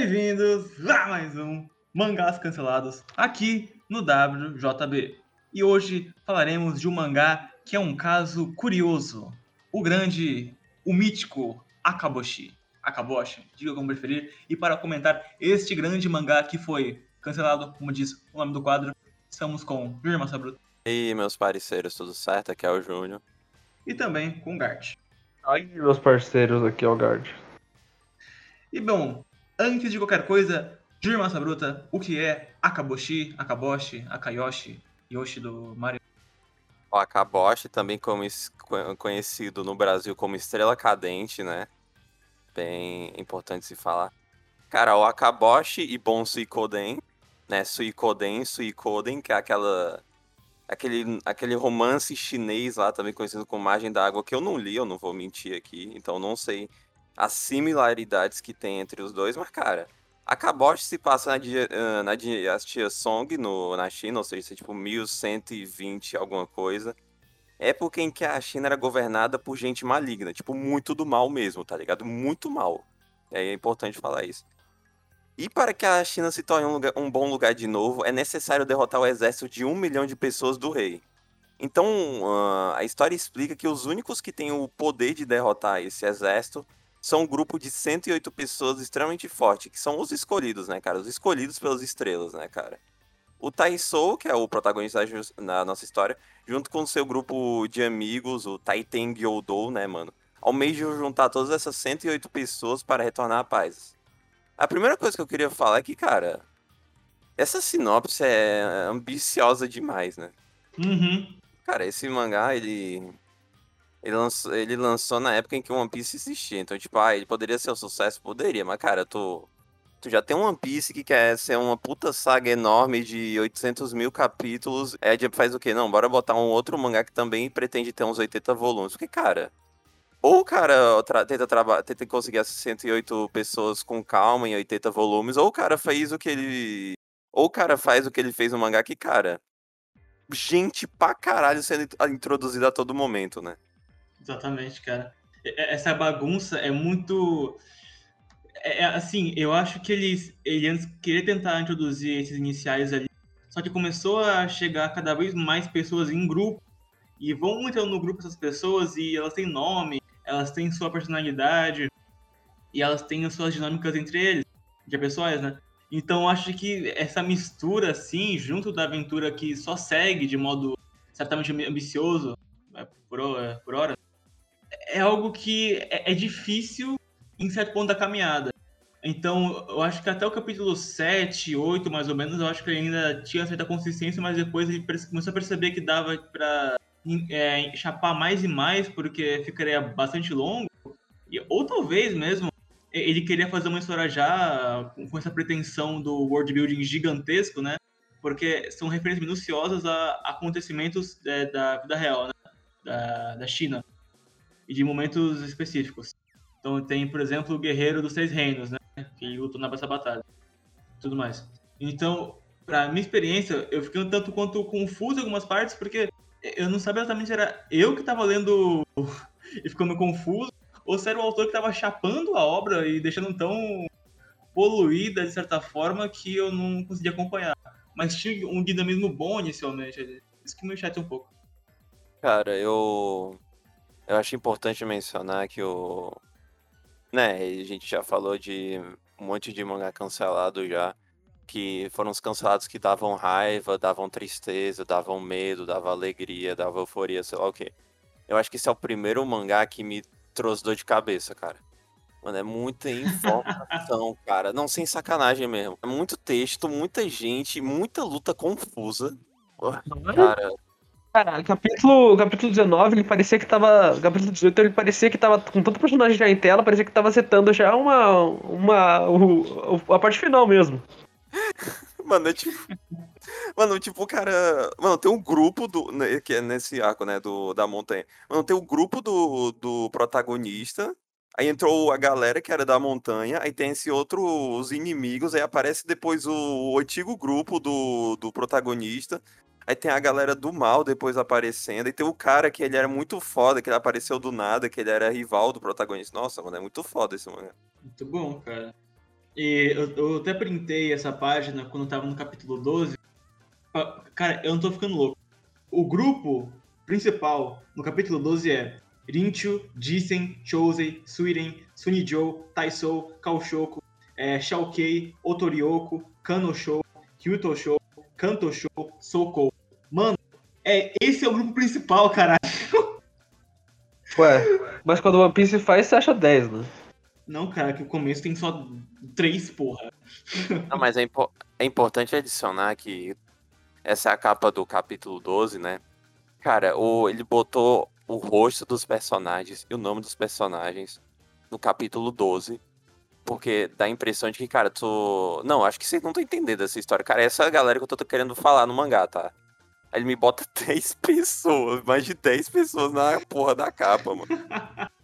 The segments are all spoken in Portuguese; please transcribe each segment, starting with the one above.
Bem-vindos a mais um Mangás Cancelados aqui no WJB. E hoje falaremos de um mangá que é um caso curioso. O grande, o mítico Akaboshi. Akaboshi, diga como preferir. E para comentar este grande mangá que foi cancelado, como diz o nome do quadro, estamos com Júnior Massabruto. E aí, meus parceiros, tudo certo? Aqui é o Júnior. E também com o Gart. Aí, meus parceiros, aqui é o Gart. E bom, antes de qualquer coisa, Júnior Massa Bruta, o que é Akaboshi, Akaboshi, Akayoshi, Yoshi do Mario? O Akaboshi, também como conhecido no Brasil como Estrela Cadente, né? Bem importante se falar. Cara, o Akaboshi e Bon Suikoden, né? Suikoden, Suikoden, que é aquela aquele, aquele romance chinês lá, também conhecido como Margem da Água, que eu não li, eu não vou mentir aqui, então não sei as similaridades que tem entre os dois, mas, cara, a Kabosh se passa na, na dinastia Song, no, na China, ou seja, tipo 1120 alguma coisa. Época em que a China era governada por gente maligna, tipo, muito do mal mesmo, tá ligado? Muito mal. É importante falar isso. E para que a China se torne um, lugar, um bom lugar de novo, é necessário derrotar o exército de um milhão de pessoas do rei. Então, uh, a história explica que os únicos que têm o poder de derrotar esse exército são um grupo de 108 pessoas extremamente forte, que são os escolhidos, né, cara? Os escolhidos pelas estrelas, né, cara? O Taisou, que é o protagonista na nossa história, junto com o seu grupo de amigos, o Taiten Gyodou, né, mano? Almejam juntar todas essas 108 pessoas para retornar à paz. A primeira coisa que eu queria falar é que, cara, essa sinopse é ambiciosa demais, né? Uhum. Cara, esse mangá, ele ele lançou, ele lançou na época em que o One Piece existia. Então, tipo, ah, ele poderia ser um sucesso? Poderia, mas, cara, tu, tu já tem um One Piece que quer ser uma puta saga enorme de 800 mil capítulos. É, faz o quê? Não, bora botar um outro mangá que também pretende ter uns 80 volumes. Porque, cara, ou o cara tra tenta, tenta conseguir essas 108 pessoas com calma em 80 volumes, ou o cara fez o que ele. Ou o cara faz o que ele fez no mangá que, cara. Gente pra caralho sendo introduzida a todo momento, né? Exatamente, cara. Essa bagunça é muito. É, é, assim, eu acho que eles, ele antes queria tentar introduzir esses iniciais ali, só que começou a chegar cada vez mais pessoas em grupo, e vão entrando no grupo essas pessoas e elas têm nome, elas têm sua personalidade, e elas têm suas dinâmicas entre eles, de pessoas, né? Então acho que essa mistura, assim, junto da aventura que só segue de modo certamente ambicioso, é, por, por hora, é algo que é, é difícil em certo ponto da caminhada. Então, eu acho que até o capítulo 7, 8, mais ou menos, eu acho que ele ainda tinha certa consistência, mas depois ele começou a perceber que dava para é, chapar mais e mais, porque ficaria bastante longo. Ou talvez mesmo ele queria fazer uma história já com essa pretensão do world building gigantesco, né? Porque são referências minuciosas a acontecimentos é, da vida real, né? da, da China e de momentos específicos. Então tem, por exemplo, o Guerreiro dos Seis Reinos, né? Que lutou nessa batalha. Tudo mais. Então, pra minha experiência, eu fiquei um tanto quanto confuso em algumas partes, porque eu não sabia exatamente se era eu que tava lendo e ficando confuso, ou se era o autor que tava chapando a obra e deixando tão poluída, de certa forma, que eu não conseguia acompanhar. Mas tinha um dinamismo bom inicialmente. Isso que me chateou um pouco. Cara, eu eu acho importante mencionar que o. Né, a gente já falou de um monte de mangá cancelado já. Que foram os cancelados que davam raiva, davam tristeza, davam medo, davam alegria, davam euforia, sei lá o quê. Eu acho que esse é o primeiro mangá que me trouxe dor de cabeça, cara. Mano, é muita informação, cara. Não, sem sacanagem mesmo. É muito texto, muita gente, muita luta confusa. Cara, Cara, capítulo, capítulo 19, ele parecia que tava. Capítulo 18, ele parecia que tava com todo o personagem já em tela, parecia que tava setando já uma. uma. O, a parte final mesmo. Mano, é tipo. Mano, tipo, o cara. Mano, tem um grupo do. Né, que é nesse arco, né? Do, da montanha. Mano, tem o um grupo do, do protagonista. Aí entrou a galera que era da montanha. Aí tem esse outro, os inimigos. Aí aparece depois o, o antigo grupo do, do protagonista. Aí tem a galera do mal depois aparecendo. E tem o cara que ele era muito foda, que ele apareceu do nada, que ele era rival do protagonista. Nossa, mano, é muito foda esse mano. Muito bom, cara. E eu, eu até printei essa página quando eu tava no capítulo 12. Ah, Cara, eu não tô ficando louco. O grupo principal no capítulo 12 é Rinchu, Jisen, Chousei, Suiren, Sunijou, Taisou, Kaoshoku, é, Shaokei, Otorioku, Kanosho, Ryutosho, Kantosho, Sokou. Mano, é, esse é o grupo principal, caralho. Ué, mas quando o One Piece faz, você acha 10, né? Não, cara, que o começo tem só três, porra. Não, mas é, impo- é importante adicionar que essa é a capa do capítulo 12, né? Cara, o, ele botou o rosto dos personagens e o nome dos personagens no capítulo 12. Porque dá a impressão de que, cara, tu. Não, acho que vocês não estão entendendo essa história. Cara, essa é a galera que eu tô querendo falar no mangá, tá? Aí ele me bota 10 pessoas, mais de 10 pessoas na porra da capa, mano.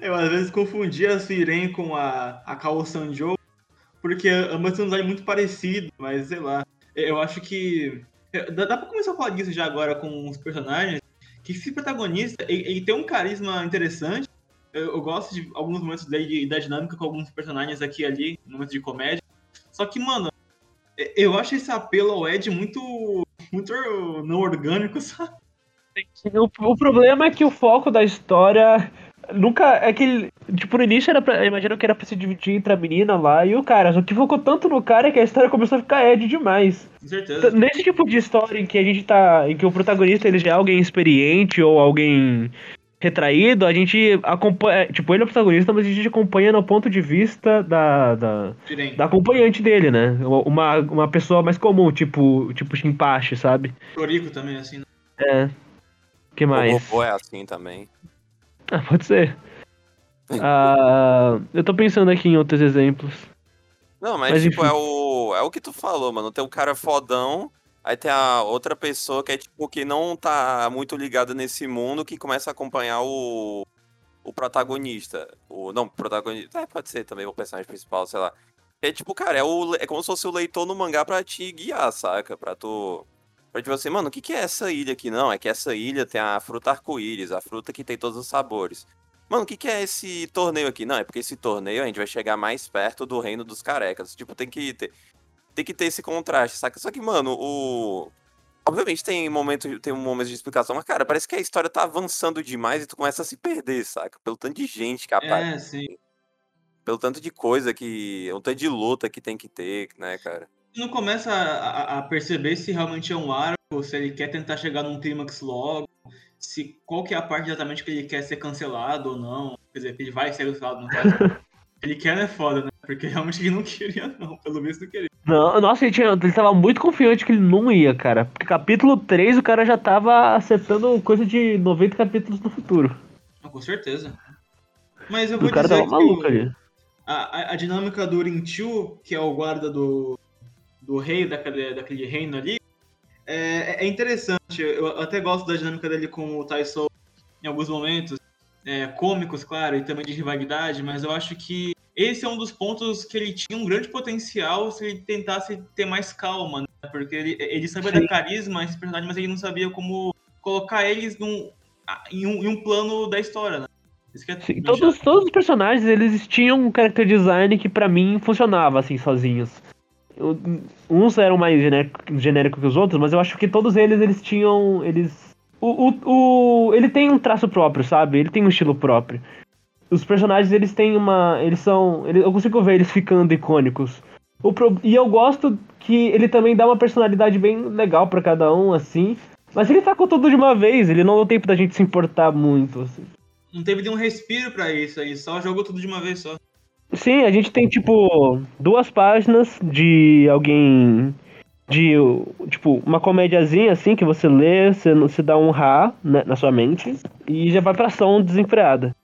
Eu às vezes confundia a Siren com a, a Kao Sanjo, porque ambas têm um design muito parecido, mas sei lá. Eu acho que. Dá, dá pra começar a falar disso já agora com os personagens. Que esse protagonista, ele, ele tem um carisma interessante. Eu, eu gosto de alguns momentos dele da dinâmica com alguns personagens aqui e ali, momentos de comédia. Só que, mano, eu acho esse apelo ao Ed muito. Muito não orgânico, sabe? O, o problema é que o foco da história nunca. É que, tipo, no início era pra. Imagino que era pra se dividir entre a menina lá e o cara. Só que focou tanto no cara que a história começou a ficar Ed demais. Com certeza. Nesse tipo de história em que a gente tá. em que o protagonista ele já é alguém experiente ou alguém retraído, a gente acompanha. Tipo, ele é o protagonista, mas a gente acompanha no ponto de vista da. da, da acompanhante dele, né? Uma, uma pessoa mais comum, tipo, tipo Shinpachi, sabe? Toriko também, assim. né? É. que O mais? robô é assim também. Ah, pode ser. Ah, eu tô pensando aqui em outros exemplos. Não, mas, Mas, tipo, enfim. é o, é o que tu falou, mano. Tem o cara fodão, aí tem a outra pessoa que é, tipo, que não tá muito ligada nesse mundo, que começa a acompanhar o, o protagonista. O, não, protagonista, é, pode ser também o personagem principal, sei lá. É tipo, cara, é, o, é como se fosse o leitor no mangá pra te guiar, saca? Pra tu... Pra tipo assim, mano, o que que é essa ilha aqui? Não, é que essa ilha tem a fruta arco-íris, a fruta que tem todos os sabores. Mano, o que, que é esse torneio aqui? Não, é porque esse torneio a gente vai chegar mais perto do reino dos carecas. Tipo, tem que ter, tem que ter esse contraste, saca? Só que, mano, o. Obviamente tem momento, tem um momento de explicação, mas, cara, parece que a história tá avançando demais e tu começa a se perder, saca? Pelo tanto de gente que aparece, É, sim. pelo tanto de coisa que. O tanto de luta que tem que ter, né, cara? Você não começa a, a- perceber se realmente é um arco, se ele quer tentar chegar num clímax logo, se qual que é a parte exatamente que ele quer ser cancelado ou não. Quer dizer, que ele vai ser cancelado no caso. ele quer é foda, né? Porque realmente ele não queria, não. Pelo visto não queria. Não, nossa, ele, tinha, ele tava muito confiante que ele não ia, cara. Porque capítulo 3 o cara já tava acertando coisa de 90 capítulos no futuro. Não, com certeza. Mas eu vou O cara dizer tava maluco ali. a, a- a dinâmica do Rinchu, que é o guarda do, do rei daquele, daquele reino ali, é, é interessante. Eu até gosto da dinâmica dele com o Taisou em alguns momentos, é, cômicos, claro, e também de rivalidade, mas eu acho que esse é um dos pontos que ele tinha um grande potencial se ele tentasse ter mais calma, né? Porque ele, ele sabia Sim. dar carisma a esse personagem, mas ele não sabia como colocar eles num, em, um, em um plano da história, né? Isso que é Sim, todos, chato. todos os personagens, eles tinham um character design que pra mim funcionava, assim, sozinhos. Eu- Uns eram mais genérico, genérico que os outros, mas eu acho que todos eles, eles tinham, eles... O, o, o- ele tem um traço próprio, sabe? Ele tem um estilo próprio. Os personagens, eles têm uma... Eles são... ele- eu consigo ver eles ficando icônicos. O pro- E eu gosto que ele também dá uma personalidade bem legal pra cada um, assim. Mas ele tacou tudo de uma vez, ele não deu tempo da gente se importar muito, assim. Não teve nenhum respiro pra isso aí, só jogou tudo de uma vez só. Sim, a gente tem tipo duas páginas de alguém de tipo uma comédiazinha assim que você lê, você, você dá um rá né, na sua mente e já vai pra ação desenfreada.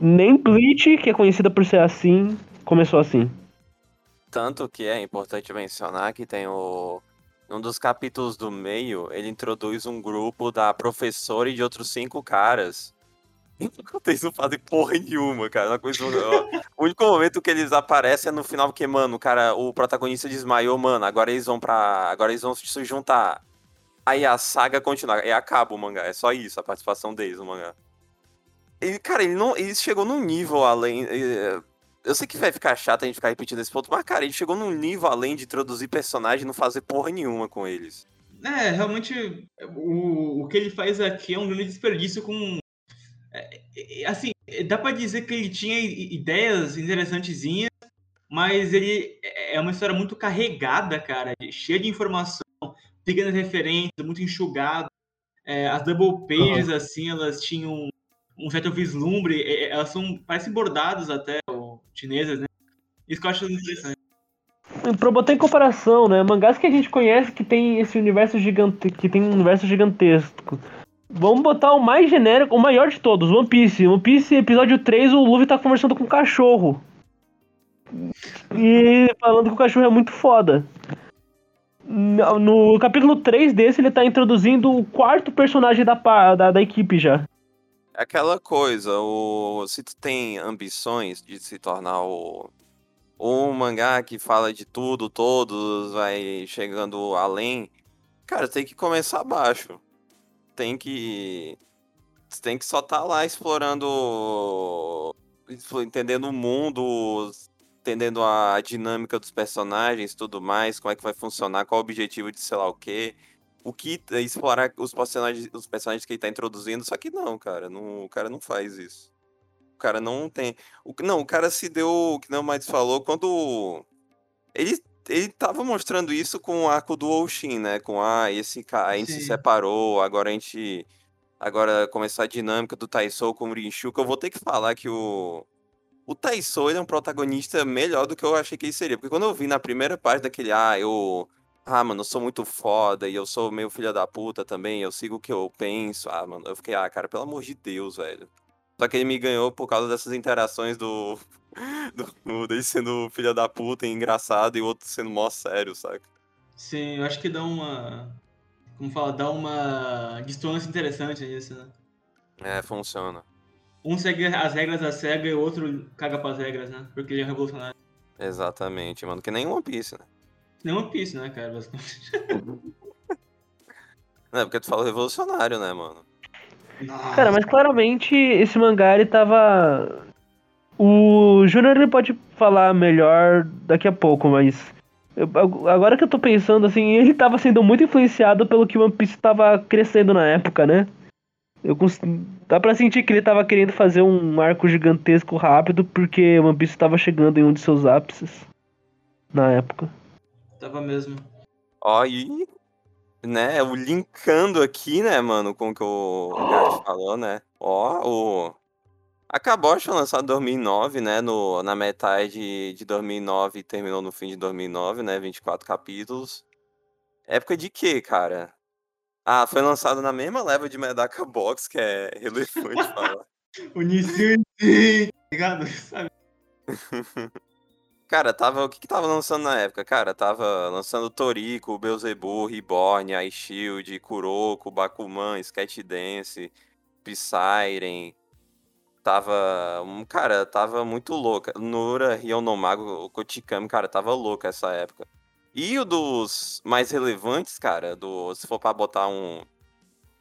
Nem Bleach, que é conhecida por ser assim, começou assim. Tanto que é importante mencionar que tem o. Num dos capítulos do meio, ele introduz um grupo da professora e de outros cinco caras. Eles não fazem porra nenhuma, cara. Uma coisa, o único momento que eles aparecem é no final, porque, mano, o cara, o protagonista desmaiou, mano. Agora eles vão pra. Agora eles vão se juntar. Aí a saga continua. E acaba o mangá. É só isso, a participação deles no mangá. Ele, cara, ele não. Ele chegou num nível além. Eu sei que vai ficar chato a gente ficar repetindo esse ponto, mas, cara, gente chegou num nível além de introduzir personagem e não fazer porra nenhuma com eles. É, realmente, o, o que ele faz aqui é um grande desperdício com. É, é, assim, dá pra dizer que ele tinha ideias interessantezinhas, mas ele é, é uma história muito carregada, cara, cheia de informação, pequenas referências, muito enxugado. É, as double pages, uhum. assim, elas tinham um certo vislumbre, elas são, parecem bordados até, ou chinesas, né? Isso que eu acho interessante. Pra botar em comparação, né? Mangás que a gente conhece que tem esse universo gigante, que tem um universo gigantesco. Vamos botar o mais genérico, o maior de todos, One Piece. One Piece, episódio 3, o Luffy tá conversando com um cachorro. E falando que o cachorro é muito foda. No capítulo 3 desse, ele tá introduzindo o quarto personagem da, da, da equipe já. Aquela coisa, o, se tu tem ambições de se tornar o, um mangá que fala de tudo, todos, vai chegando além, cara, tem que começar baixo. Tem que. Tem que só estar tá lá explorando. Entendendo o mundo, entendendo a dinâmica dos personagens tudo mais, como é que vai funcionar, qual o objetivo de sei lá o quê. O que é explorar os personagens, os personagens que ele tá introduzindo, só que não, cara, não, o cara não faz isso. O cara não tem. O, não, o cara se deu, que não mais falou, quando. Ele, ele tava mostrando isso com o arco do Oshin, né? Com ah, esse cara, a gente Sim. se separou, agora a gente. Agora começar a dinâmica do Taisou com o Rinshu, que eu vou ter que falar que o o Taisou ele é um protagonista melhor do que eu achei que ele seria. Porque quando eu vi na primeira parte daquele, ah, eu. Ah, mano, eu sou muito foda e eu sou meio filha da puta também, eu sigo o que eu penso. Ah, mano, eu fiquei, ah, cara, pelo amor de Deus, velho. Só que ele me ganhou por causa dessas interações do. do dele sendo filha da puta e engraçado e o outro sendo mó sério, saca? Sim, eu acho que dá uma. Como fala, dá uma distância interessante nisso, né? É, funciona um segue as regras da SEGA e o outro caga pras regras, né? Porque ele é revolucionário. Exatamente, mano. Que nem One Piece, né? Nem One Piece, né, cara? Basicamente. Não, é porque tu fala revolucionário, né, mano? Nossa. Cara, mas claramente esse mangá ele tava. O Júnior ele pode falar melhor daqui a pouco, mas. Eu, agora que eu tô pensando, assim, ele tava sendo muito influenciado pelo que One Piece tava crescendo na época, né? Eu cons... Dá pra sentir que ele tava querendo fazer um arco gigantesco rápido, porque One Piece tava chegando em um de seus ápices na época. Tava mesmo. Ó, e. Né, o linkando aqui, né, mano, com o que o Gart falou, né? Ó, o. Acabou foi lançado em 2009, né? No, na metade de 2009 e terminou no fim de 2009, né? 24 capítulos. Época de quê, cara? Ah, foi lançado na mesma leva de Medaka Box, que é relevante falar. o Nissan, tá ligado? Sabe? Cara, tava. O que, que tava lançando na época? Cara, tava lançando Toriko, Beelzebub, Reborn, Ice Shield, Kuroko, Bakuman, Sketch Dance, Psyren. Tava. Cara, tava muito louca. Nura, Ryonomago, Kotikami, cara, tava louca essa época. E o dos mais relevantes, cara, do, se for pra botar um.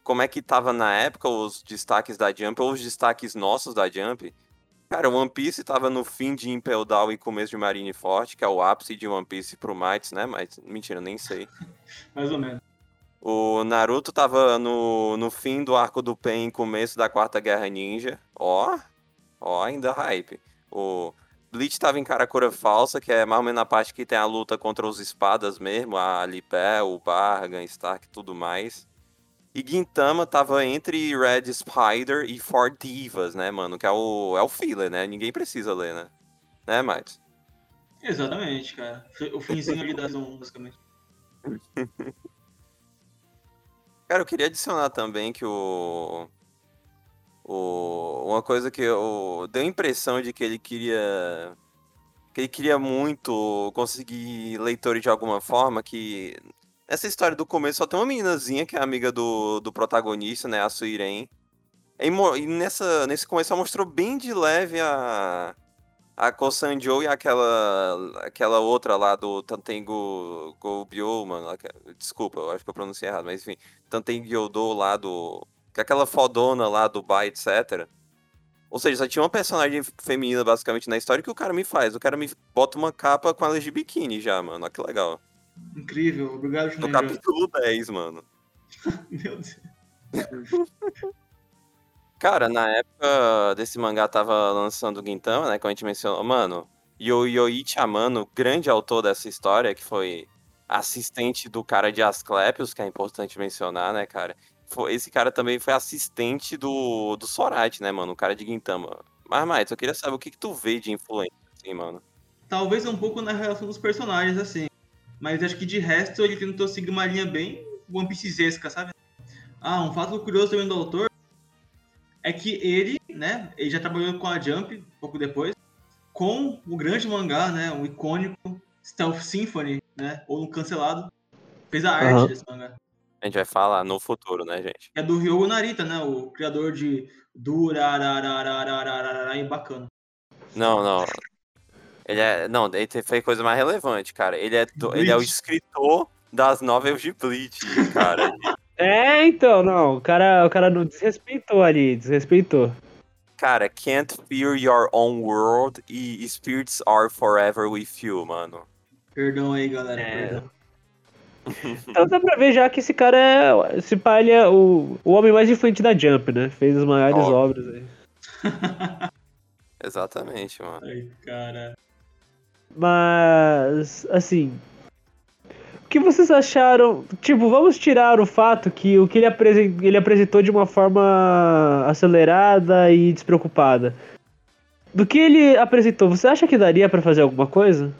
Como é que tava na época os destaques da Jump, ou os destaques nossos da Jump. Cara, One Piece tava no fim de Impel Down e começo de Marineford, que é o ápice de One Piece pro Mites, né? Mas, mentira, nem sei. Mais ou menos. O Naruto tava no, no fim do arco do Pen, começo da Quarta Guerra Ninja. Ó, ó, ainda hype. O Bleach tava em Karakura falsa, que é mais ou menos a parte que tem a luta contra os espadas mesmo, a Lipé, o Bargan, Stark e tudo mais. E Gintama tava entre Red Spider e Four Divas, né, mano? Que é o, é o filler, né? Ninguém precisa ler, né? Né, Matos? Exatamente, cara. O finzinho ali das ondas, basicamente. cara, eu queria adicionar também que o o, uma coisa que eu deu a impressão de que ele queria que ele queria muito conseguir leitores de alguma forma que essa história do começo só tem uma meninazinha que é amiga do, do protagonista, né, a Suiren. E, nessa nesse começo ela mostrou bem de leve a a Kosanjo e aquela aquela outra lá do Tantengo Gobyo, mano. Desculpa, eu acho que eu pronunciei errado, mas enfim, Tantengo Yodo lá do que aquela fodona lá, Dubai, etc. Ou seja, só tinha uma personagem feminina basicamente na história que o cara me faz. O cara me bota uma capa com ela de biquíni já, mano. Olha que legal. Incrível, obrigado, No Juninho. capítulo 10, mano. Meu Deus. Cara, na época desse mangá tava lançando o Gintama, né? Como a gente mencionou. Mano, Yo Yoichi Amano, grande autor dessa história, que foi assistente do cara de Asclepios, que é importante mencionar, né, cara? Esse cara também foi assistente do, do Sorate, né, mano? O cara de Gintama. Mas, Maito, eu queria saber o que, que tu vê de influência, assim, mano. Talvez um pouco na relação dos personagens, assim. Mas acho que de resto ele tentou seguir uma linha bem One Piecesca, sabe? Ah, um fato curioso também do autor é que ele, né, ele já trabalhou com a Jump, um pouco depois, com o grande mangá, né, o icônico Stealth Symphony, né, ou no cancelado, fez a arte Aham. desse mangá. A gente vai falar no futuro, né, gente? Que é do Ryogo Narita, né, o criador de Durararararararara e bacana. Não, não. Ele é. Não, ele fez coisa mais relevante, cara. Ele é, do- ele é o escritor das novels de Bleach, cara. É, então, não. O cara, o cara não desrespeitou ali, desrespeitou. Cara, Can't Fear Your Own World e Spirits Are Forever With You, mano. Perdão aí, galera, É. perdão. Então dá pra ver já que esse cara é. Esse pai ele é o, o homem mais influente da Jump, né? Fez as maiores Óbvio. obras aí. Exatamente, mano. Ai, cara. Mas, assim. O que vocês acharam? Tipo, vamos tirar o fato que o que ele, apresen- ele apresentou de uma forma acelerada e despreocupada. Do que ele apresentou, você acha que daria pra fazer alguma coisa?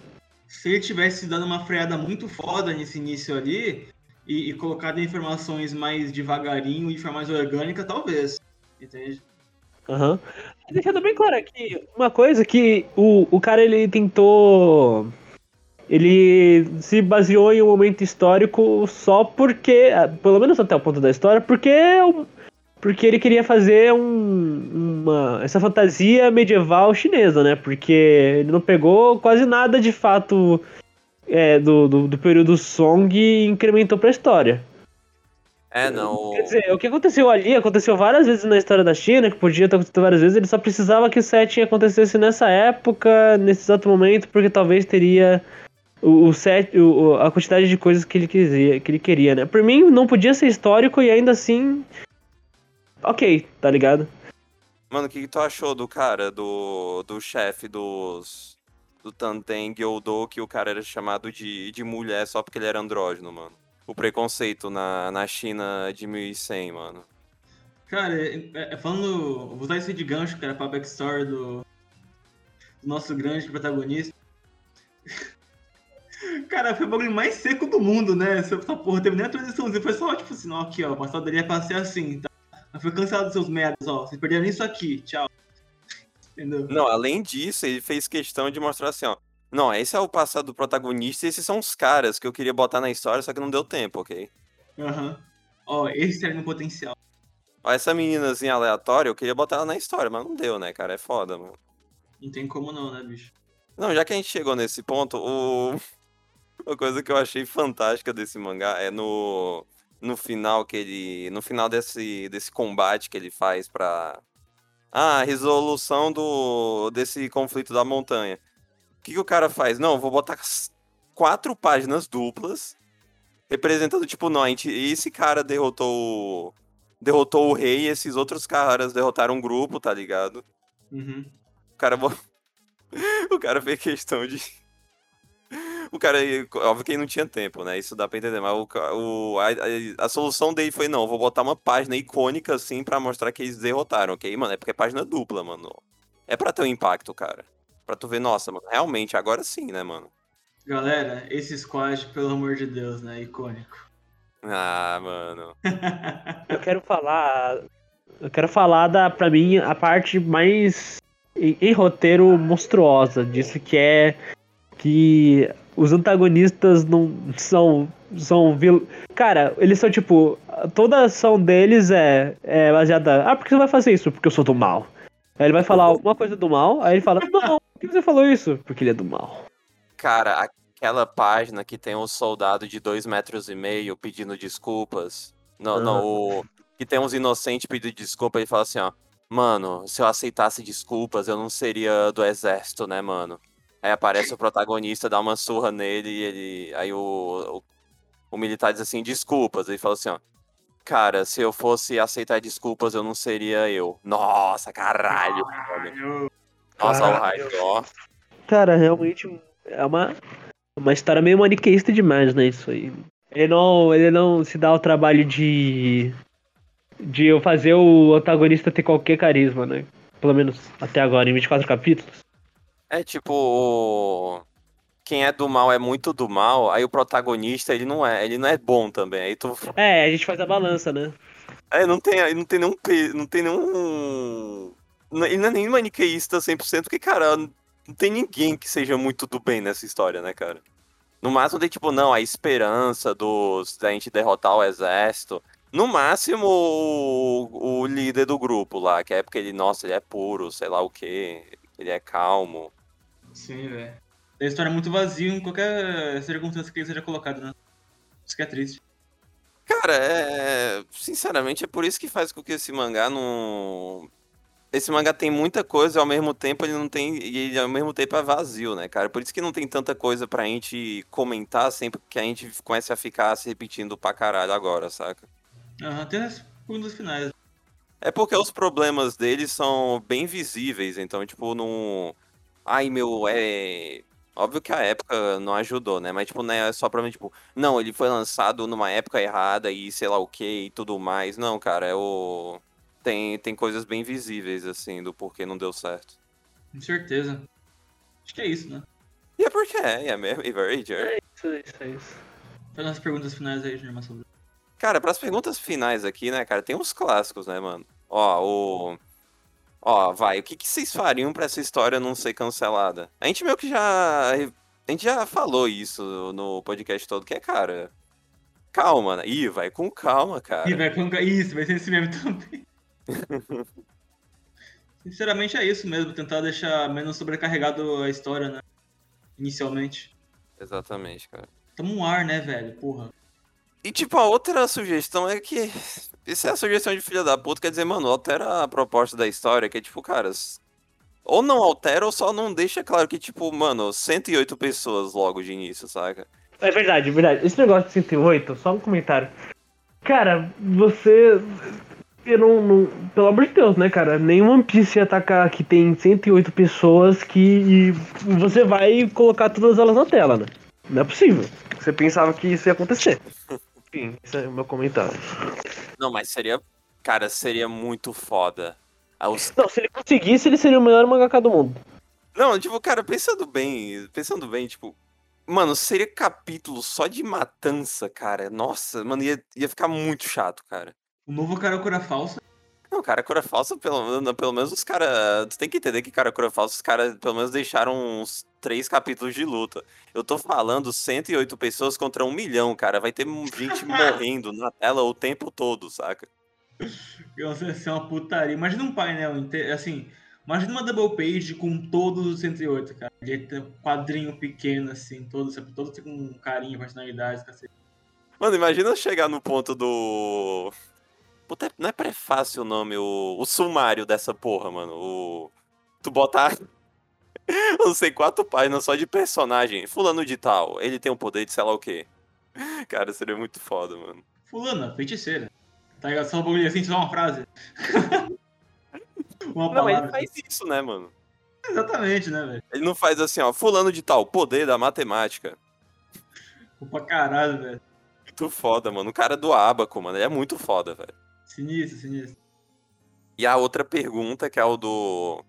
Se ele tivesse dado uma freada muito foda nesse início ali e, e colocado informações mais devagarinho e forma mais orgânica, talvez. Entende? Aham. Deixando bem claro aqui, uma coisa que o, o cara ele tentou. Ele se baseou em um momento histórico só porque, ah, pelo menos até o ponto da história, porque, porque ele queria fazer um, uma, essa fantasia medieval chinesa, né? Porque ele não pegou quase nada de fato é, do, do, do período Song e incrementou pra história. É, não. Quer dizer, o que aconteceu ali aconteceu várias vezes na história da China, que podia ter acontecido várias vezes, ele só precisava que o setting acontecesse nessa época, nesse exato momento, porque talvez teria o, o set, o, a quantidade de coisas que ele, quisia, que ele queria, né? Por mim, não podia ser histórico e ainda assim. Ok, tá ligado? Mano, o que, que tu achou do cara, do, do chefe dos. Do Tanten Gyodo, que o cara era chamado de, de mulher só porque ele era andrógeno, mano? O preconceito na, na China de 1100, mano. Cara, é- é- falando. Vou usar isso de gancho, cara, pra backstory do, do nosso grande protagonista. Cara, foi o bagulho mais seco do mundo, né? Essa porra teve nem a transiçãozinha. Foi só, tipo assim, ó, aqui, ó. Mas só daria pra ser assim, tá? Foi cancelado seus merdas, ó. Vocês perderam isso aqui, tchau. Entendeu? Não, além disso, ele fez questão de mostrar assim, ó. Não, esse é o passado do protagonista e esses são os caras que eu queria botar na história, só que não deu tempo, ok? Aham. Ó, esse era meu potencial. Ó, essa meninazinha aleatória, eu queria botar ela na história, mas não deu, né, cara? É foda, mano. Não tem como não, né, bicho? Não, já que a gente chegou nesse ponto, o... uma coisa que eu achei fantástica desse mangá é no, no final que ele. No final desse, desse combate que ele faz pra. Ah, resolução do, desse conflito da montanha. O que, que o cara faz? Não, vou botar quatro páginas duplas representando, tipo, não, a gente, esse cara derrotou o. Derrotou o rei e esses outros caras derrotaram um grupo, tá ligado? Uhum. O cara, o cara fez questão de. O cara, óbvio que ele não tinha tempo, né? Isso dá pra entender, mas o, o, a, a- a solução dele foi: não, vou botar uma página icônica assim pra mostrar que eles derrotaram, ok? Mano, é porque é página dupla, mano. É pra ter um impacto, cara. Pra tu ver, nossa, mano, realmente, agora sim, né, mano? Galera, esse squad, pelo amor de Deus, né? Icônico. Ah, mano. Eu quero falar. Eu quero falar da, pra mim, a parte mais em, em roteiro monstruosa disso, que é que os antagonistas não são. são vil... Cara, eles são tipo. Toda a ação deles é, é baseada. Ah, por que você vai fazer isso? Porque eu sou do mal. Aí ele vai falar alguma coisa do mal, aí ele fala, não, por que você falou isso? Porque ele é do mal. Cara, aquela página que tem um soldado de dois metros e meio pedindo desculpas. Não, não, o. Que tem uns inocentes pedindo desculpa, ele fala assim, ó. Mano, se eu aceitasse desculpas, eu não seria do exército, né, mano? Aí aparece o protagonista, dá uma surra nele e ele. Aí o, o, o militar diz assim, desculpas. Ele fala assim, ó. Cara, se eu fosse aceitar desculpas, eu não seria eu. Nossa, caralho. Caralho. Nossa, o hype, ó. Cara, realmente é uma, uma história meio maniqueísta demais, né? Isso aí. Ele não, ele não se dá o trabalho de. de eu fazer o antagonista ter qualquer carisma, né? Pelo menos até agora, em 24 capítulos. É tipo. o- Quem é do mal é muito do mal, aí o protagonista ele não é, ele não é bom também. Aí tu. É, a gente faz a balança, né? É, não tem, aí não tem nenhum. Não tem nenhum. Ele não é nem maniqueísta 100%, porque, cara, não tem ninguém que seja muito do bem nessa história, né, cara? No máximo tem, tipo, não, a esperança dos, da gente derrotar o exército. No máximo, o, o líder do grupo lá, que é porque ele, nossa, ele é puro, sei lá o quê. Ele é calmo. Sim, velho. A história é muito vazia em qualquer circunstância que ele seja colocado, né? Isso que é triste. Cara, é. Sinceramente, é por isso que faz com que esse mangá não. Esse mangá tem muita coisa e ao mesmo tempo ele não tem. E ele, ao mesmo tempo é vazio, né, cara? Por isso que não tem tanta coisa pra gente comentar sempre que a gente comece a ficar se repetindo pra caralho agora, saca? Aham, tem as finais. É porque os problemas dele são bem visíveis, então, tipo, não. Ai, meu, é. Óbvio que a época não ajudou, né? Mas, tipo, não é só pra mim, tipo, não, ele foi lançado numa época errada e sei lá o que e tudo mais. Não, cara, é o. Tem, tem coisas bem visíveis, assim, do porquê não deu certo. Com certeza. Acho que é isso, né? E é porque é, é mesmo, e very jerk. Isso, isso, é isso. Faz as perguntas finais aí, Júnior Massolo. Cara, pras perguntas finais aqui, né, cara, tem uns clássicos, né, mano? Ó, o. Ó, vai, o que, que vocês fariam pra essa história não ser cancelada? A gente meio que já. A gente já falou isso no podcast todo, que é, cara. Calma, né? Ih, vai com calma, cara. Ih, vai colocar. Isso, vai ser esse mesmo também. Sinceramente é isso mesmo, tentar deixar menos sobrecarregado a história, né? Inicialmente. Exatamente, cara. Tamo um ar, né, velho? Porra. E, tipo, a outra sugestão é que. Isso é a sugestão de filha da puta, quer dizer, mano, altera a proposta da história, que é tipo, caras. Ou não altera, ou só não deixa claro que, tipo, mano, 108 pessoas logo de início, saca? É verdade, é verdade. Esse negócio de 108, só um comentário. Cara, você. Eu não, não- Pelo amor de Deus, né, cara? Nenhum One Piece ia atacar que tem 108 pessoas que e você vai colocar todas elas na tela, né? Não é possível. Você pensava que isso ia acontecer. Enfim, esse é o meu comentário. Não, mas seria. Cara, seria muito foda. Ah, os- Não, se ele conseguisse, ele seria o melhor mangaka do mundo. Não, tipo, cara, pensando bem, pensando bem, tipo. Mano, seria capítulo só de matança, cara. Nossa, mano, ia, ia ficar muito chato, cara. O novo Karakura falsa. Não, cara, cura falsa, pelo, pelo menos os caras. Tu tem que entender que, cara, cura falsa, os caras pelo menos deixaram uns três capítulos de luta. Eu tô falando 108 pessoas contra um milhão, cara. Vai ter gente morrendo na tela o tempo todo, saca? Nossa, ia ser uma putaria. Imagina um painel inteiro, assim. Imagina uma double page com todos os 108, cara. Um quadrinho pequeno, assim, todos, todos com carinho, personalidade, cacete. Mano, imagina chegar no ponto do. Puta, não é prefácio o nome, o, o sumário dessa porra, mano. O. Tu botar. não sei, quatro páginas só de personagem. Fulano de tal, ele tem o poder de sei lá o quê. Cara, seria muito foda, mano. Fulana, feiticeira. Tá ligado? Só um bagulho assim, só uma frase. uma Não, ele palavra. faz isso, né, mano? Exatamente, né, velho? Ele não faz assim, ó, fulano de tal, poder da matemática. Pô, Pra caralho, velho. Muito foda, mano. O cara do Abaco, mano, ele é muito foda, velho. Sinistro, sinistro. E a outra pergunta, que é o do.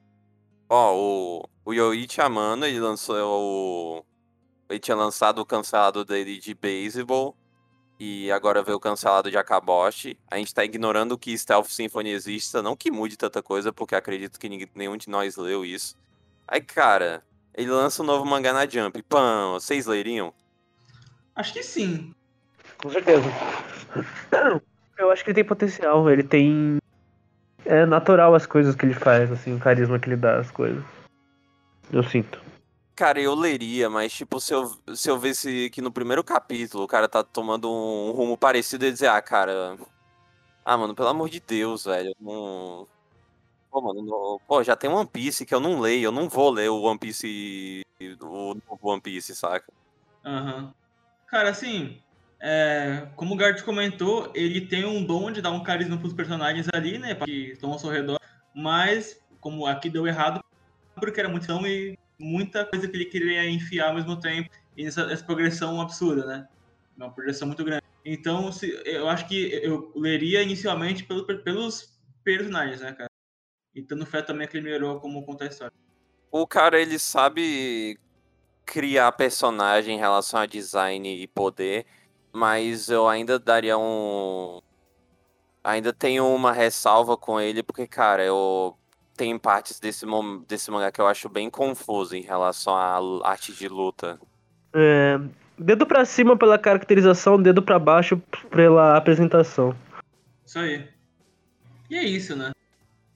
Ó, o, o Yoichi Amano, ele lançou o. Ele tinha lançado o cancelado dele de beisebol. E agora veio o cancelado de Akaboshi. A gente tá ignorando que Stealth Symphony exista. Não que mude tanta coisa, porque acredito que ninguém, nenhum de nós leu isso. Aí, cara, ele lança um novo mangá na Jump. Pã, vocês leriam? Acho que sim. Com certeza. Eu acho que ele tem potencial, ele tem. É natural as coisas que ele faz, assim, o carisma que ele dá às coisas. Eu sinto. Cara, eu leria, mas tipo, se eu, se eu visse que no primeiro capítulo o cara tá tomando um rumo parecido, ia dizer, ah, cara. Ah, mano, pelo amor de Deus, velho. Não. Pô, mano, no- pô, já tem One Piece que eu não leio, eu não vou ler o One Piece, o novo One Piece, saca? Aham. Cara, assim, é, como o Gart comentou, ele tem um dom de dar um carisma pros personagens ali, né? Que estão ao seu redor. Mas, como aqui deu errado, porque era muito tão e muita coisa que ele queria enfiar ao mesmo tempo. E essa, essa progressão absurda, né? Uma progressão muito grande. Então, se, eu acho que eu leria inicialmente pelo, pelos personagens, né, cara? E tendo fé também que ele melhorou como conta a história. O cara, ele sabe criar personagem em relação a design e poder, mas eu ainda daria um. Ainda tenho uma ressalva com ele, porque, cara, eu. Tem partes desse, mom- desse mangá que eu acho bem confuso em relação à arte de luta. É, dedo pra cima pela caracterização, dedo pra baixo pela apresentação. Isso aí. E é isso, né?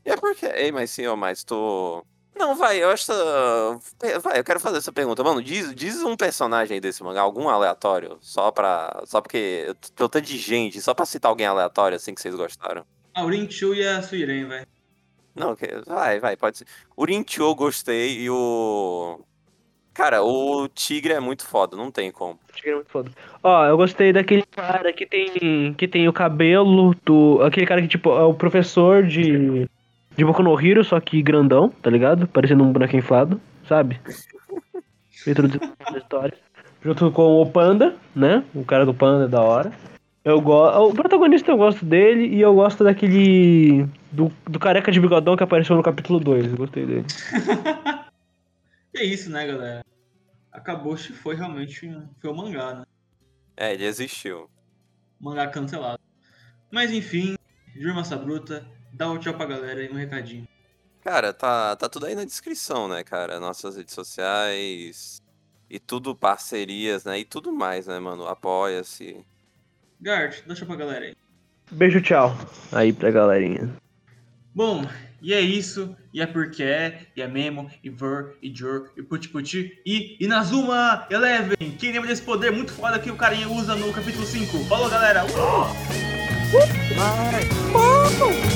E é porque. Ei, mas senhor, mas tu. Não, vai, eu acho. que- Vai, eu quero fazer essa pergunta. Mano, diz, diz um personagem aí desse mangá, algum aleatório, só pra. Só porque. Pelo tanto de gente, só pra citar alguém aleatório assim que vocês gostaram. A Urinchu e a Suiren, velho. Não, vai, vai, pode ser. O eu gostei e o. Cara, o Tigre é muito foda, não tem como. Tigre é muito foda. Ó, eu gostei daquele cara que tem que tem o cabelo do aquele cara que tipo é o professor de de Boku no Hero, só que grandão, tá ligado? Parecendo um boneco inflado, sabe? Introduzindo na história. Junto com o Panda, né? O cara do Panda é da hora. Eu gosto. O protagonista eu gosto dele e eu gosto daquele. Do, do careca de bigodão que apareceu no capítulo 2. Eu gostei dele. E é isso, né, galera? Akaboshi foi realmente um, foi um mangá, né? É, ele existiu. Mangá cancelado. Mas enfim, Jurmassa Bruta, dá o tchau pra galera e um recadinho. Cara, tá, tá tudo aí na descrição, né, cara? Nossas redes sociais e tudo parcerias, né? E tudo mais, né, mano? Apoia-se. Gart, dá tchau pra galera aí. Beijo, tchau. Aí pra galerinha. Bom, e é isso, e é porque é, e é Memo, e Ver, e Jor, e Puti Puti, e Inazuma Eleven! Quem lembra desse poder muito foda que o carinha usa no capítulo 5? Falou, galera! Uh! Vai!